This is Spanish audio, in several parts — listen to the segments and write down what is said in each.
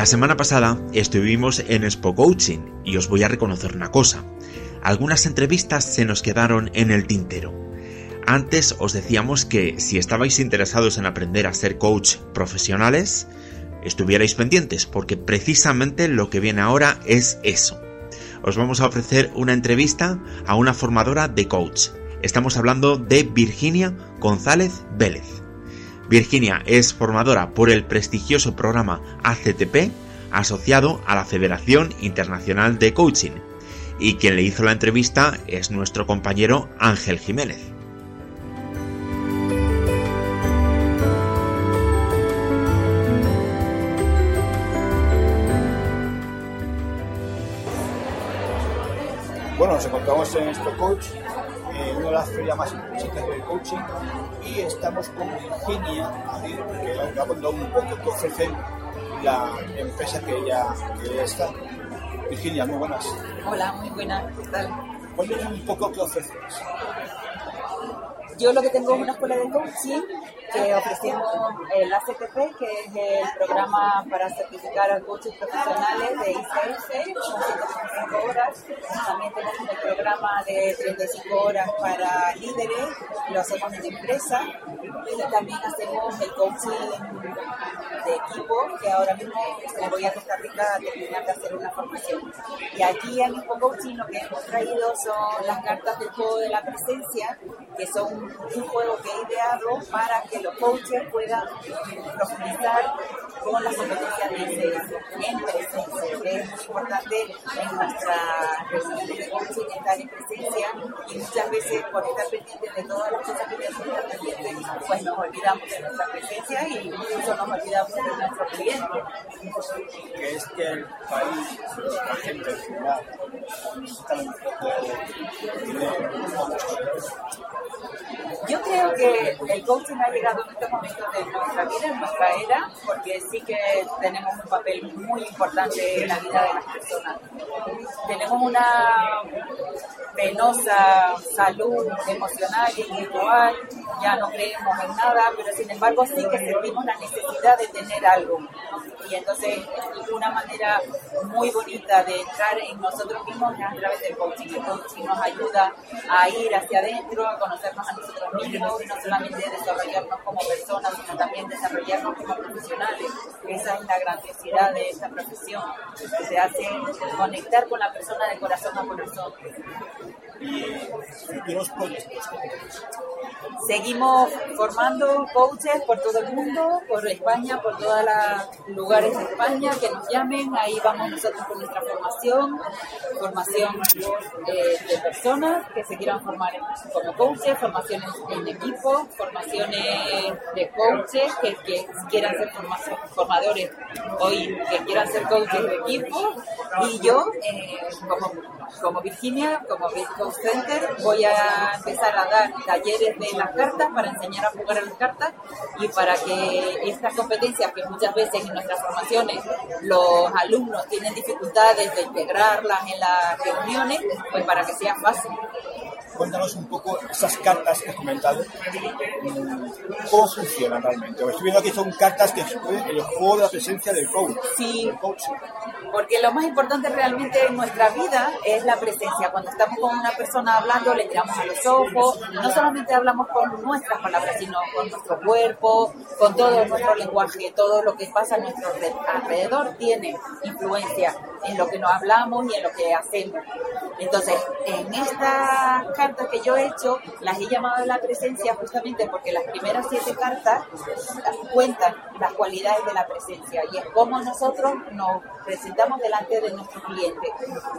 La semana pasada estuvimos en Expo Coaching y os voy a reconocer una cosa. Algunas entrevistas se nos quedaron en el tintero. Antes os decíamos que si estabais interesados en aprender a ser coach profesionales, estuvierais pendientes, porque precisamente lo que viene ahora es eso. Os vamos a ofrecer una entrevista a una formadora de coach. Estamos hablando de Virginia González Vélez. Virginia es formadora por el prestigioso programa ACTP asociado a la Federación Internacional de Coaching y quien le hizo la entrevista es nuestro compañero Ángel Jiménez. Bueno, nos encontramos en Esto Las ferias más importantes del coaching y estamos con Virginia, que nos va a contar un poco qué ofrece la empresa que ella, que está. Virginia, muy buenas. Hola, muy buenas, ¿qué tal? Cuéntanos un poco qué ofreces. Yo lo que tengo es una escuela de coaching que ofrecemos el ACTP, que es el programa para certificar a coaches profesionales de ICF, son 135 horas. También tenemos el programa de 35 horas para líderes, lo hacemos en empresa. Y también hacemos el coaching de equipo, que ahora mismo me voy a Costa Rica a terminar de hacer una formación. Y aquí en Expo Coaching lo que hemos traído son las cartas del juego de la presencia, que son un juego que he ideado para que los coaches puedan profundizar con las competencias de en presencia, es muy importante en nuestra de coaching estar en presencia y muchas veces por estar pendientes de todas las cosas que tenemos que estar pendientes, pues nos olvidamos de nuestra presencia y incluso nos olvidamos de nuestro cliente. Que es que el país, la gente de dinero, yo creo que el coaching ha llegado en estos momentos de nuestra vida, en nuestra era, porque sí que tenemos un papel muy importante en la vida de las personas. Tenemos una penosa salud emocional y espiritual, ya no creemos en nada, pero sin embargo sí que sentimos la necesidad de tener algo. Y entonces una manera muy bonita de entrar en nosotros mismos es a través del coaching. El coaching nos ayuda a ir hacia adentro, a conocernos a nosotros mismos y no solamente desarrollarnos como personas, sino también desarrollarnos como profesionales. Esa es la grandiosidad de esta profesión, que se hace conectar con la persona de corazón a corazón. y los proyectos. Seguimos formando coaches por todo el mundo, por España, por todos los lugares de España que nos llamen. Ahí vamos nosotros con nuestra formación, formación eh, de personas que se quieran formar como coaches, formaciones en equipo, formaciones de coaches que, que quieran ser formadores hoy, que quieran ser coaches de equipo. Y yo, eh, como, como Virginia, como Coach Center, voy a empezar a dar talleres de las cartas para enseñar a jugar a las cartas y para que estas competencias que muchas veces en los alumnos tienen dificultades de integrarlas en las reuniones, pues para que sea fácil. Cuéntanos un poco esas cartas que has comentado, cómo funcionan realmente. Estoy viendo que son cartas que exponen el juego de la presencia del coach. Sí, porque lo más importante realmente en nuestra vida es la presencia. Cuando estamos con una persona hablando, le miramos a los ojos, no solamente hablamos con nuestras palabras, sino con nuestro cuerpo, con todo nuestro lenguaje, todo lo que pasa a nuestro alrededor tiene influencia en lo que nos hablamos y en lo que hacemos. Entonces, en estas cartas que yo he hecho, las he llamado a la presencia justamente porque las primeras siete cartas cuentan las cualidades de la presencia y es cómo nosotros nos presentamos delante de nuestro cliente.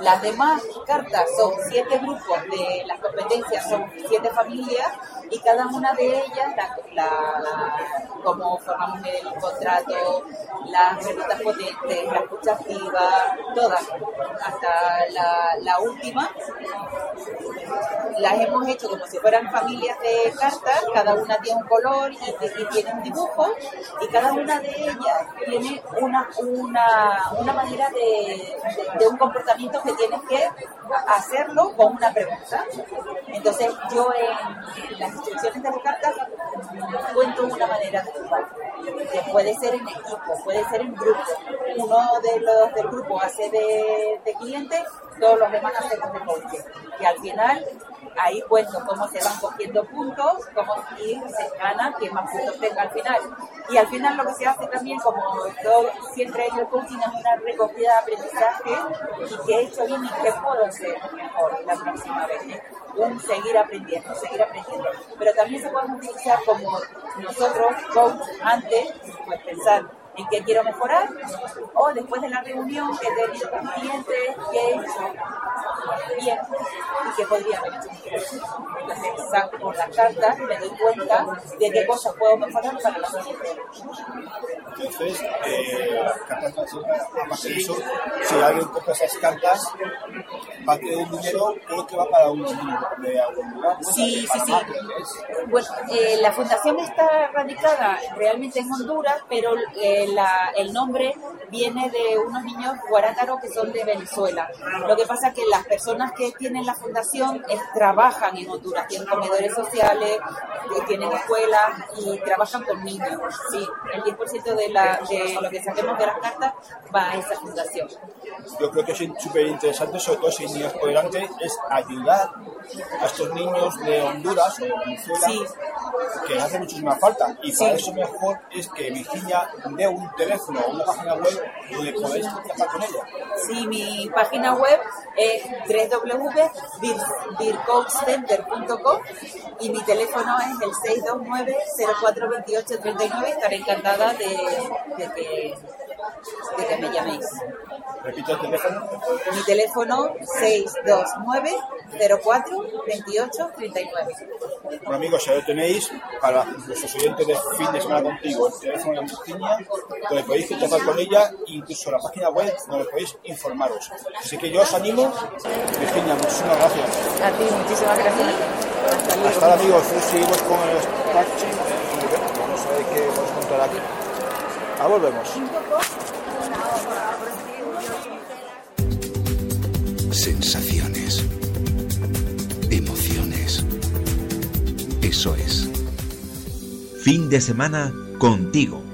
Las demás cartas son siete grupos de las competencias, son siete familias y cada una de ellas, la, cómo formamos el contrato, las preguntas potentes, la escucha activa, todas, hasta la última, las hemos hecho como si fueran familias de cartas, cada una tiene un color y, tiene un dibujo, y cada una de ellas tiene una, una, una manera de, de, un comportamiento que tienes que hacerlo con una pregunta. Entonces, yo en, las instrucciones de las cartas cuento una manera de jugar, que puede ser en equipo, puede ser en grupo. Uno de los del grupo hace de, de cliente, todos los demás hacemos de coche. Y al final ahí cuento cómo se van cogiendo puntos, cómo ir, se gana, quién más puntos tenga al final. Y al final lo que se hace también, como todo, siempre el coaching es una recogida de aprendizaje y que he hecho bien y que puedo hacer mejor la próxima vez. ¿eh? Un seguir aprendiendo, seguir aprendiendo. Pero también se puede utilizar como nosotros, coach, antes, pues pensar en qué quiero mejorar, o después de la reunión que he tenido con clientes, qué he hecho bien y qué podría hecho Entonces, por las cartas, me doy cuenta de qué cosas puedo mejorar para la siguiente. Entonces, eh, las cartas más de eso, si alguien compra esas cartas, parte del dinero creo que va para un de algún lugar. Sí, sí, sí. Bueno, eh, la fundación está radicada realmente en Honduras, pero eh, la, el nombre viene de unos niños guarátaros que son de Venezuela. Lo que pasa es que las personas que tienen la fundación trabajan en Honduras, tienen comedores sociales, tienen escuelas y trabajan con niños. Sí, el 10% de, la, de lo que saquemos de las cartas va a esa fundación. Yo creo que es súper interesante, sobre todo si niños por delante, es ayudar a estos niños de Honduras o de Venezuela sí. que hace muchísima falta. Y para eso mejor es que Virginia dé un teléfono o una página web donde podáis contactar con ella. Sí, mi página web es www.bircoachcenter.com y mi teléfono es el 629-042839. Estaré encantada de, de que de que me llaméis. Repito el teléfono. Mi teléfono 629 04 28 39. Bueno amigos, ya lo tenéis para los oyentes de fin de semana contigo, el teléfono de Virginia, donde podéis contactar con ella, incluso la página web donde podéis informaros. Así que yo os animo, Virginia, muchísimas gracias. A ti, muchísimas gracias. Hasta luego. Hasta amigos, seguimos con el. Vamos a ver qué vamos a contar aquí. Ah, volvemos. Sensaciones. Emociones. Eso es. Fin de semana contigo